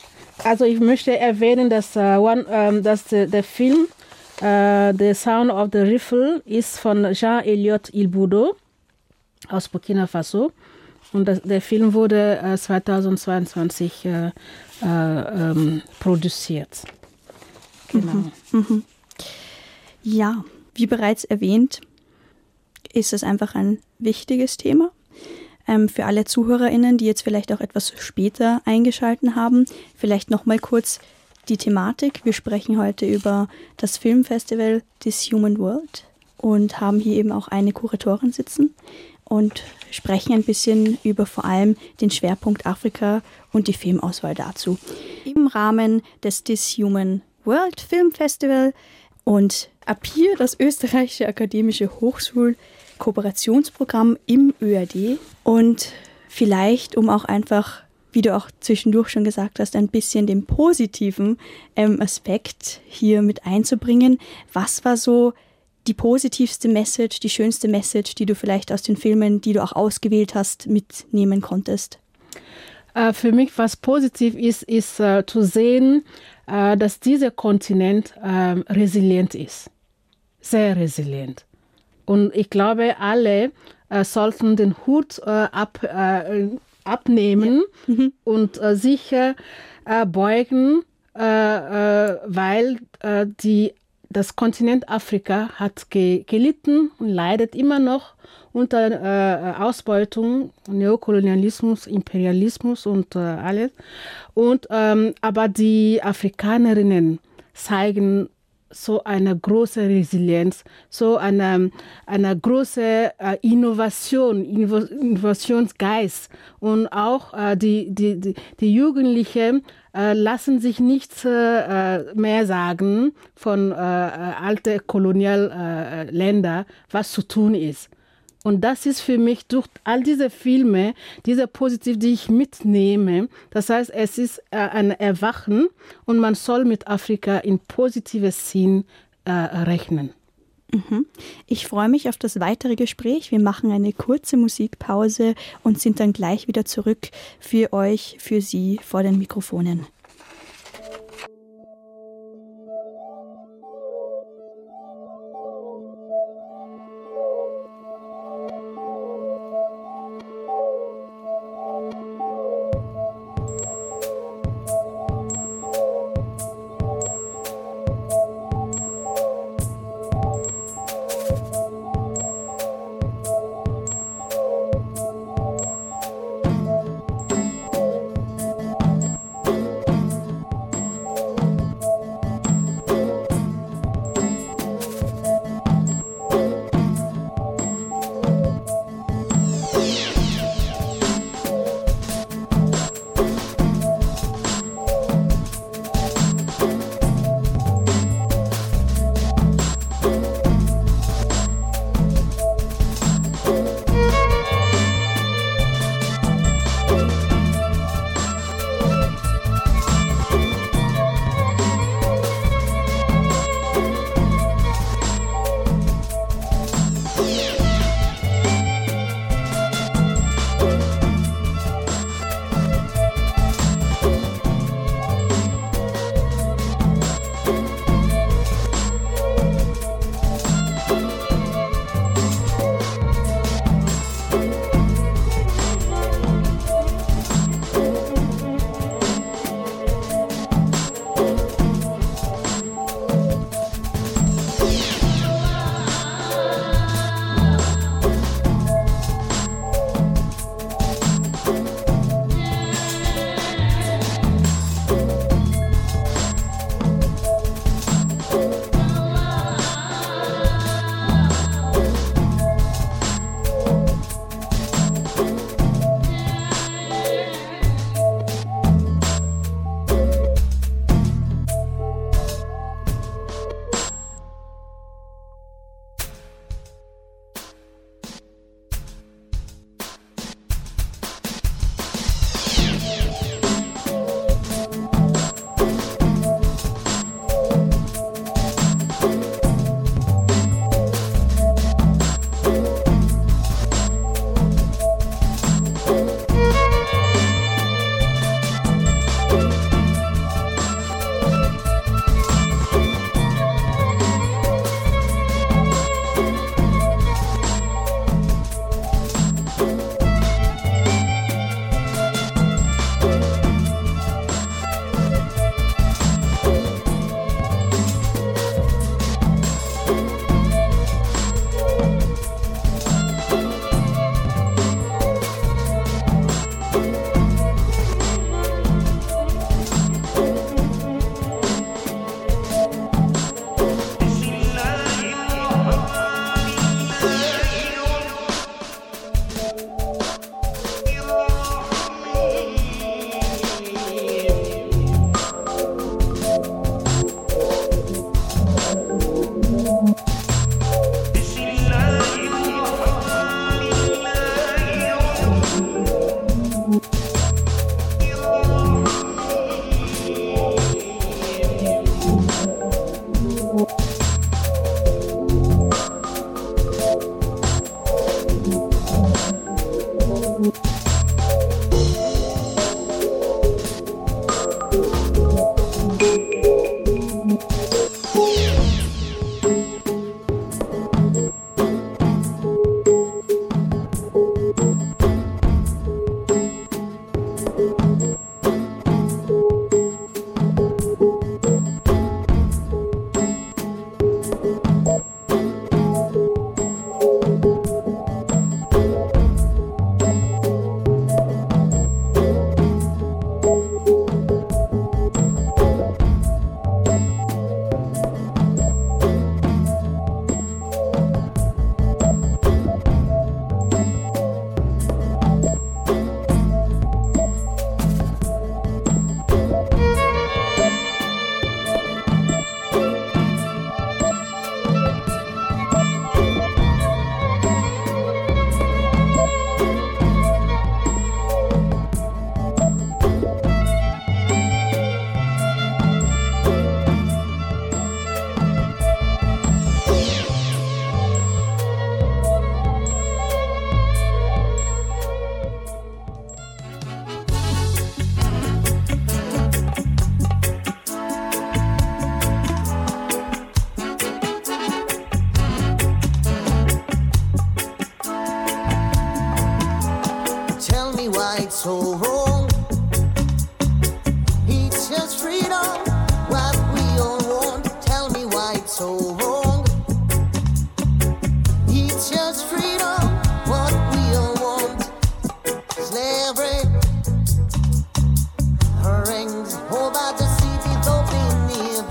Also ich möchte erwähnen, dass, uh, one, um, dass der, der Film uh, The Sound of the Riffle ist von Jean-Eliott Ilbudo aus Burkina Faso. Und das, der Film wurde uh, 2022 äh, ähm, produziert. Genau. Mhm. Mhm. Ja, wie bereits erwähnt, ist es einfach ein wichtiges Thema. Ähm, für alle ZuhörerInnen, die jetzt vielleicht auch etwas später eingeschalten haben, vielleicht nochmal kurz die Thematik. Wir sprechen heute über das Filmfestival This Human World und haben hier eben auch eine Kuratorin sitzen und sprechen ein bisschen über vor allem den Schwerpunkt Afrika und die Filmauswahl dazu. Im Rahmen des This Human World Film Festival und ab hier das österreichische akademische Hochschul-Kooperationsprogramm im ÖAD und vielleicht, um auch einfach, wie du auch zwischendurch schon gesagt hast, ein bisschen den positiven ähm, Aspekt hier mit einzubringen. Was war so die positivste Message, die schönste Message, die du vielleicht aus den Filmen, die du auch ausgewählt hast, mitnehmen konntest? Äh, für mich, was positiv ist, ist äh, zu sehen, äh, dass dieser Kontinent ähm, resilient ist. Sehr resilient. Und ich glaube, alle sollten den Hut ab, abnehmen ja. mhm. und sich beugen, weil die das Kontinent Afrika hat ge gelitten und leidet immer noch unter äh, Ausbeutung, Neokolonialismus, Imperialismus und äh, alles. Und, ähm, aber die Afrikanerinnen zeigen so eine große Resilienz, so eine, eine große äh, Innovation, Innovationsgeist. Und auch äh, die, die, die, die Jugendlichen äh, lassen sich nichts mehr sagen von äh, alten Kolonialländern, was zu tun ist. Und das ist für mich durch all diese Filme, diese Positiv, die ich mitnehme. Das heißt, es ist äh, ein Erwachen und man soll mit Afrika in positives Sinn äh, rechnen. Mhm. Ich freue mich auf das weitere Gespräch. Wir machen eine kurze Musikpause und sind dann gleich wieder zurück für euch, für Sie vor den Mikrofonen.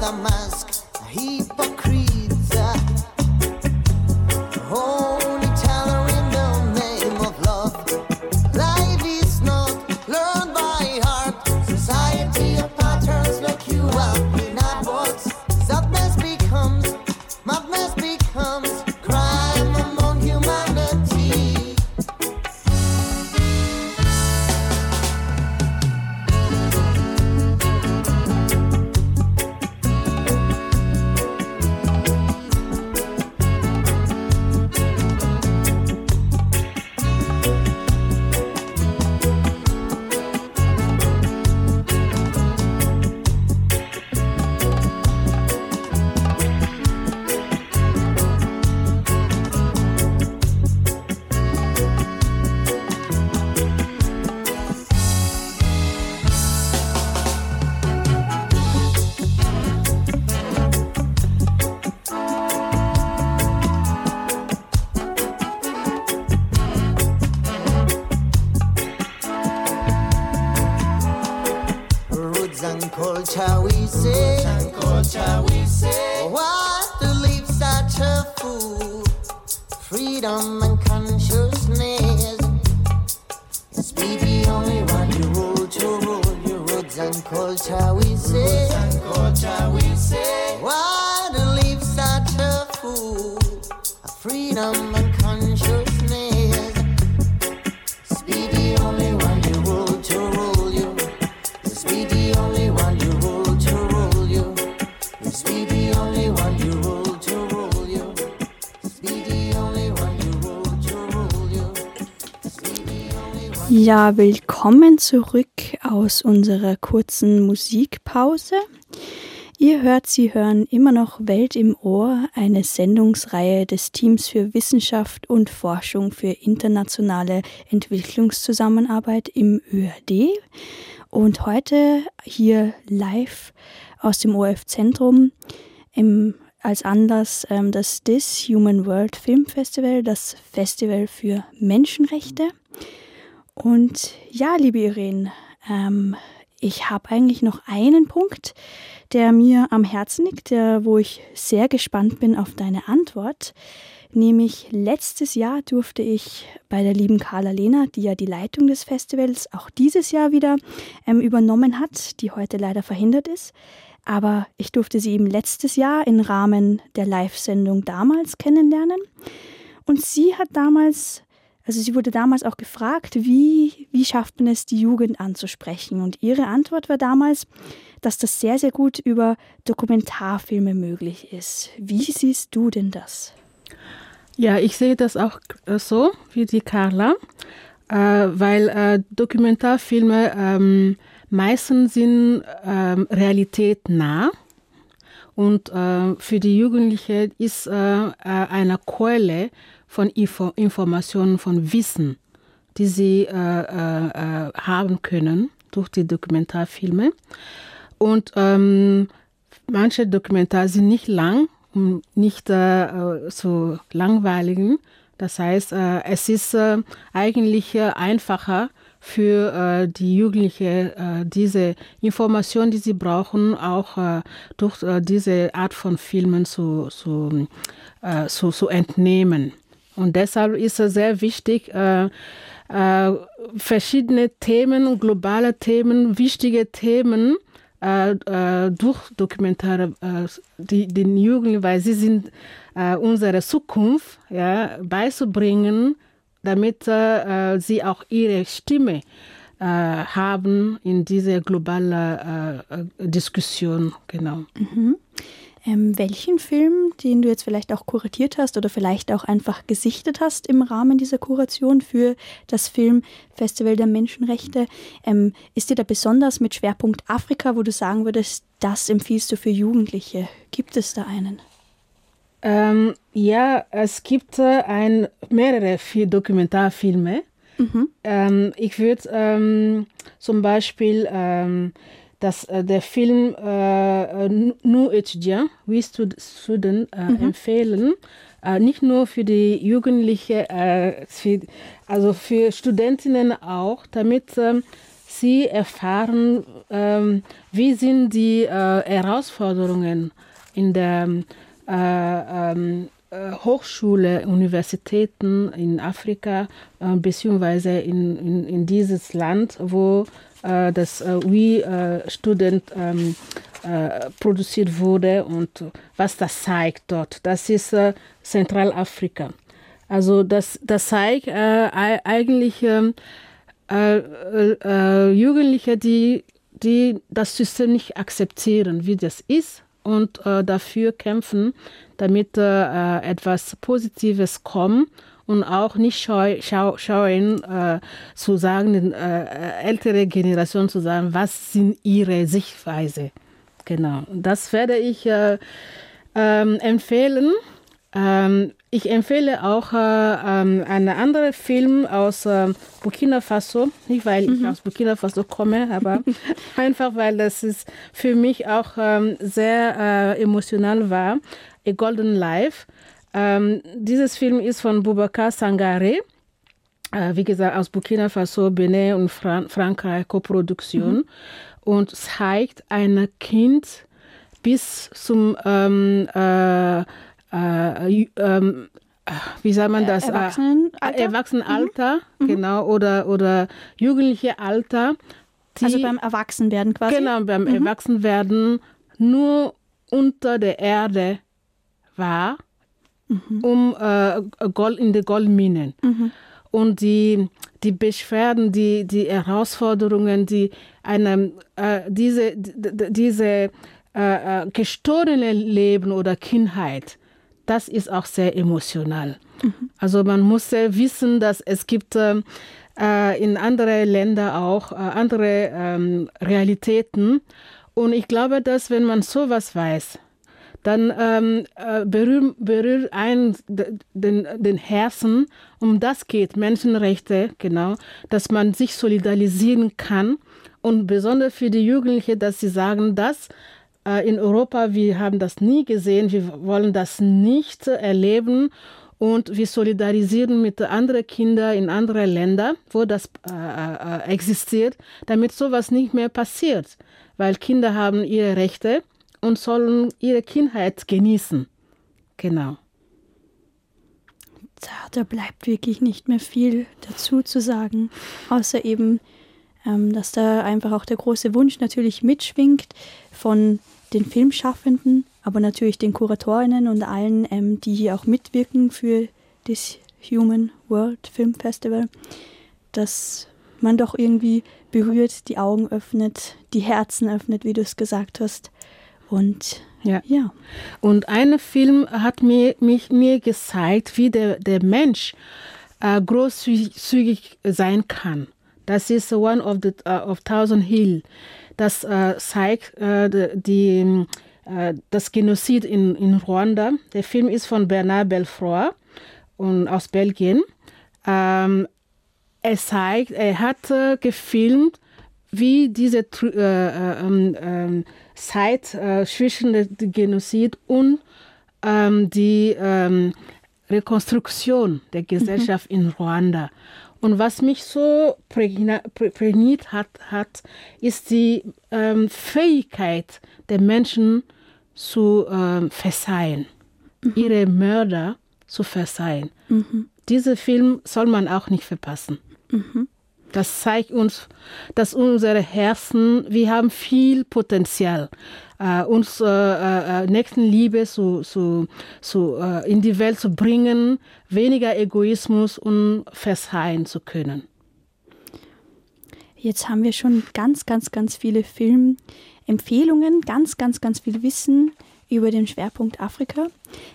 a mask. Ja, willkommen zurück aus unserer kurzen Musikpause. Ihr hört, Sie hören immer noch Welt im Ohr, eine Sendungsreihe des Teams für Wissenschaft und Forschung für internationale Entwicklungszusammenarbeit im ÖRD. Und heute hier live aus dem ORF-Zentrum als Anlass ähm, das DIS Human World Film Festival, das Festival für Menschenrechte. Und ja, liebe Irene, ähm, ich habe eigentlich noch einen Punkt, der mir am Herzen liegt, der, wo ich sehr gespannt bin auf deine Antwort. Nämlich letztes Jahr durfte ich bei der lieben Carla Lehner, die ja die Leitung des Festivals auch dieses Jahr wieder ähm, übernommen hat, die heute leider verhindert ist. Aber ich durfte sie eben letztes Jahr im Rahmen der Live-Sendung damals kennenlernen. Und sie hat damals also sie wurde damals auch gefragt, wie, wie schafft man es, die Jugend anzusprechen? Und ihre Antwort war damals, dass das sehr, sehr gut über Dokumentarfilme möglich ist. Wie siehst du denn das? Ja, ich sehe das auch äh, so wie die Carla. äh, weil äh, Dokumentarfilme ähm, meistens sind ähm, Realität nah und äh, für die Jugendlichen ist eine Quelle von Info Informationen, von Wissen, die sie äh, äh, haben können durch die Dokumentarfilme. Und ähm, manche Dokumentar sind nicht lang, nicht äh, so langweilig. Das heißt, es ist eigentlich einfacher, für äh, die Jugendlichen äh, diese Informationen, die sie brauchen, auch äh, durch äh, diese Art von Filmen zu, zu, äh, zu, zu entnehmen. Und deshalb ist es sehr wichtig, äh, verschiedene Themen, globale Themen, wichtige Themen durch Dokumentare die, den Jugendlichen, weil sie sind unsere Zukunft, ja, beizubringen, damit äh, sie auch ihre Stimme äh, haben in dieser globalen äh, äh, Diskussion. Genau. Mhm. Ähm, welchen Film, den du jetzt vielleicht auch kuratiert hast oder vielleicht auch einfach gesichtet hast im Rahmen dieser Kuration für das Filmfestival der Menschenrechte, ähm, ist dir da besonders mit Schwerpunkt Afrika, wo du sagen würdest, das empfiehlst du für Jugendliche? Gibt es da einen? Ähm, ja, es gibt äh, ein, mehrere Dokumentarfilme. Mhm. Ähm, ich würde ähm, zum Beispiel ähm, das, äh, der Film äh, Nous étudiants, wie Student, äh, mhm. empfehlen. Äh, nicht nur für die Jugendlichen, äh, für, also für Studentinnen auch, damit ähm, sie erfahren, ähm, wie sind die Herausforderungen in der äh, ähm, äh, Hochschule, Universitäten in Afrika äh, beziehungsweise in, in, in, dieses Land, wo äh, das äh, We äh, Student ähm, äh, produziert wurde und was das zeigt dort. Das ist Zentralafrika. Also das, das zeigt eigentlich ähm, Jugendliche, die, die das System nicht akzeptieren, wie das ist und äh, dafür kämpfen, damit äh, etwas Positives kommt und auch nicht scheu, schau, scheuen äh, zu sagen, den äh, ältere Generation zu sagen, was sind ihre Sichtweise. Genau, das werde ich äh, ähm, empfehlen. Ähm, ich empfehle auch äh, ähm, einen anderen Film aus äh, Burkina Faso, nicht weil mhm. ich aus Burkina Faso komme, aber [laughs] einfach weil das ist für mich auch ähm, sehr äh, emotional war. A Golden Life. Ähm, dieses Film ist von Boubacar Sangare. Äh, wie gesagt, aus Burkina Faso, Benin und Fran Frankreich, Koproduktion. Mhm. Und zeigt ein Kind bis zum ähm, äh, äh, ähm, wie sagt man das? Erwachsenenalter, Erwachsenenalter mhm. genau, oder, oder jugendliche Alter. also beim Erwachsenwerden quasi? Genau, beim mhm. Erwachsenwerden nur unter der Erde war, mhm. um äh, Gold in den Goldminen. Mhm. Und die, die Beschwerden, die, die Herausforderungen, die eine, äh, diese, diese äh, äh gestohlene Leben oder Kindheit, das ist auch sehr emotional. Mhm. Also man muss wissen, dass es gibt äh, in anderen Ländern auch äh, andere ähm, Realitäten. Und ich glaube, dass wenn man sowas weiß, dann ähm, äh, berührt, berührt ein den, den Herzen, um das geht, Menschenrechte, genau, dass man sich solidarisieren kann. Und besonders für die Jugendlichen, dass sie sagen, dass äh, in Europa, wir haben das nie gesehen, wir wollen das nicht erleben. Und wir solidarisieren mit anderen Kindern in anderen Ländern, wo das äh, äh, existiert, damit sowas nicht mehr passiert. Weil Kinder haben ihre Rechte und sollen ihre Kindheit genießen. Genau. Da, bleibt wirklich nicht mehr viel dazu zu sagen, außer eben, ähm, dass da einfach auch der große Wunsch natürlich mitschwingt von den Filmschaffenden, aber natürlich den Kuratorinnen und allen, ähm, die hier auch mitwirken für das Human World Film Festival, dass man doch irgendwie berührt, die Augen öffnet, die Herzen öffnet, wie du es gesagt hast. Und ja. ja. Und ein Film hat mir, mich, mir gezeigt, wie der, der Mensch äh, großzügig sein kann. Das ist One of the uh, of Thousand Hill. Das äh, zeigt äh, die, äh, das Genozid in, in Ruanda. Der Film ist von Bernard Belfort und aus Belgien. Ähm, er zeigt, er hat äh, gefilmt, wie diese äh, Zeit zwischen dem Genozid und ähm, die ähm, Rekonstruktion der Gesellschaft mhm. in Ruanda. Und was mich so prägniert hat, hat ist die ähm, Fähigkeit der Menschen zu ähm, verzeihen, mhm. ihre Mörder zu verzeihen. Mhm. Diesen Film soll man auch nicht verpassen. Mhm. Das zeigt uns, dass unsere Herzen, wir haben viel Potenzial, äh, uns äh, äh, Nächstenliebe zu, zu, zu, äh, in die Welt zu bringen, weniger Egoismus und verzeihen zu können. Jetzt haben wir schon ganz, ganz, ganz viele Filmempfehlungen, ganz, ganz, ganz viel Wissen über den Schwerpunkt Afrika.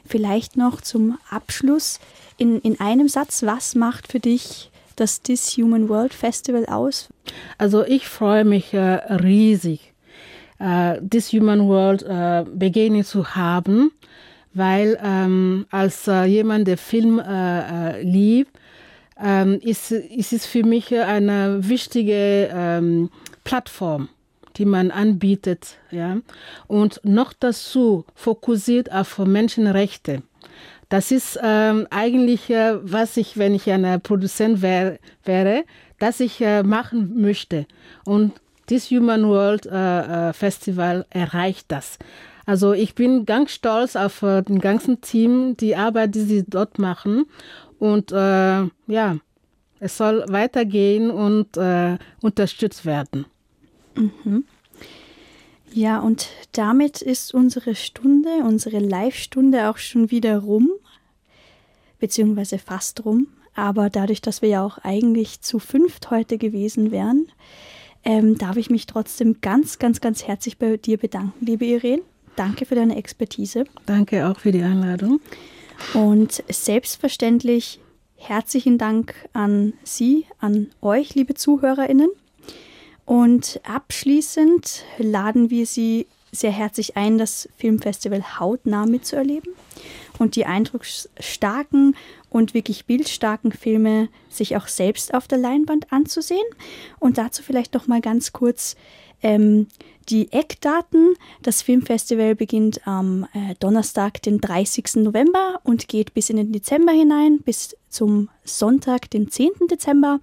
Vielleicht noch zum Abschluss in, in einem Satz, was macht für dich das This Human World Festival aus? Also ich freue mich äh, riesig, äh, This Human World äh, begegnet zu haben, weil ähm, als äh, jemand, der Film äh, äh, liebt, ähm, ist, ist es für mich eine wichtige ähm, Plattform die man anbietet, ja, und noch dazu fokussiert auf Menschenrechte. Das ist ähm, eigentlich, äh, was ich, wenn ich ein Produzent wär, wäre, das ich äh, machen möchte. Und das Human World äh, äh, Festival erreicht das. Also ich bin ganz stolz auf äh, den ganzen Team, die Arbeit, die sie dort machen. Und äh, ja, es soll weitergehen und unterstützt werden. Mhm. Ja, und damit ist unsere Stunde, unsere Live-Stunde auch schon wieder rum, beziehungsweise fast rum. Aber dadurch, dass wir ja auch eigentlich zu fünft heute gewesen wären, ähm, darf ich mich trotzdem ganz, ganz, ganz herzlich bei dir bedanken, liebe Irene. Danke für deine Expertise. Danke auch für die Einladung. Und selbstverständlich herzlichen Dank an Sie, an euch, liebe ZuhörerInnen. Und abschließend laden wir Sie sehr herzlich ein, das Filmfestival hautnah mitzuerleben und die eindrucksstarken und wirklich bildstarken Filme sich auch selbst auf der Leinwand anzusehen. Und dazu vielleicht noch mal ganz kurz ähm, die Eckdaten. Das Filmfestival beginnt am äh, Donnerstag, den 30. November und geht bis in den Dezember hinein, bis zum Sonntag, den 10. Dezember.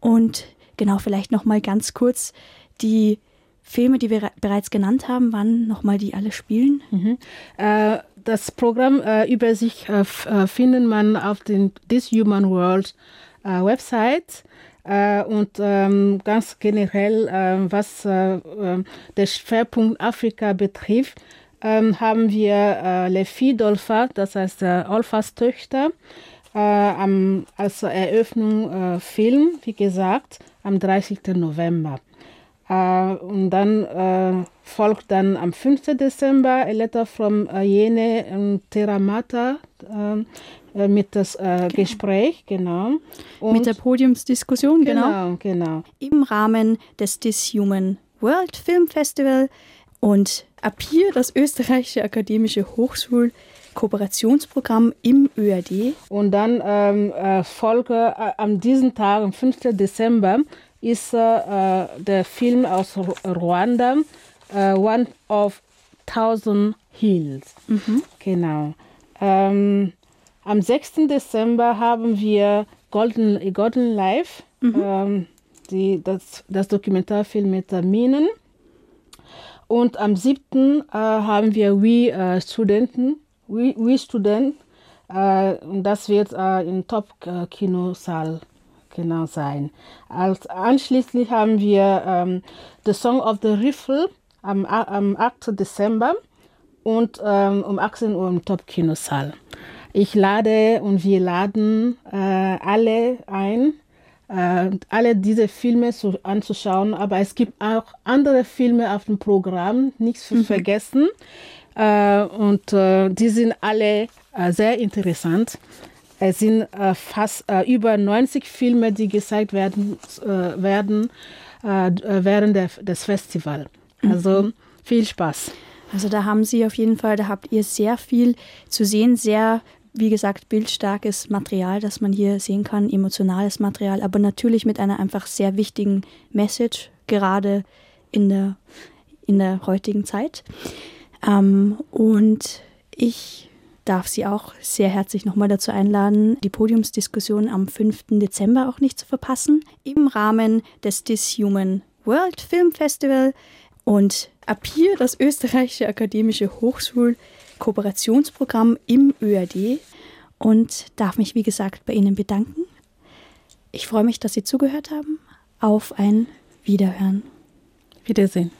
Und genau, vielleicht noch mal ganz kurz die Filme, die wir bereits genannt haben, wann nochmal die alle spielen? Mhm. Äh, das Programm äh, über sich äh, äh, findet man auf den This Human World äh, Website. Äh, und ähm, ganz generell, was der Schwerpunkt Afrika betrifft, ähm, haben wir Les Filles d'Olpha, das heißt Olfas Töchter, am, als Eröffnung Film, wie gesagt, am 30. November. Uh, und dann uh, folgt dann am 5. Dezember a letter from uh, Jene und Teramata mit das genau. Gespräch, genau. Und mit der Podiumsdiskussion, genau. Genau, genau. Im Rahmen des Dishuman World Film Festival und ab hier das österreichische akademische Hochschul Kooperationsprogramm im ÖAD. Und dann ähm, äh, folge äh, an diesem Tag, am 5. Dezember, ist äh, der Film aus Ruanda, äh, One of Thousand Hills. Mhm. Genau. Ähm, am 6. Dezember haben wir Golden, Golden Life, mhm. ähm, die, das, das Dokumentarfilm mit Minen. Und am 7. Äh, haben wir We äh, Studenten, We, We Student, äh, und das wird äh, im Top-Kinosaal genau sein. Als anschließend haben wir ähm, The Song of the Riffle am, am 8. Dezember und ähm, um 18 Uhr im Top-Kinosaal. Ich lade und wir laden äh, alle ein, äh, alle diese Filme zu, anzuschauen, aber es gibt auch andere Filme auf dem Programm, nichts zu mhm. vergessen. Äh, und äh, die sind alle äh, sehr interessant. Es sind fast über 90 Filme, die gezeigt werden, werden äh, während der, des Festivals. Also mhm. viel Spaß. Also da haben Sie auf jeden Fall, da habt ihr sehr viel zu sehen, sehr, wie gesagt, bildstarkes Material, das man hier sehen kann, emotionales Material, aber natürlich mit einer einfach sehr wichtigen Message, gerade in der, in der heutigen Zeit. Ähm, und ich darf Sie auch sehr herzlich nochmal dazu einladen, die Podiumsdiskussion am 5. Dezember auch nicht zu verpassen, im Rahmen des This Human World Film Festival. Und ab hier das österreichische akademische Hochschul-Kooperationsprogramm im ÖAD und darf mich, wie gesagt, bei Ihnen bedanken. Ich freue mich, dass Sie zugehört haben. Auf ein Wiederhören. Wiedersehen.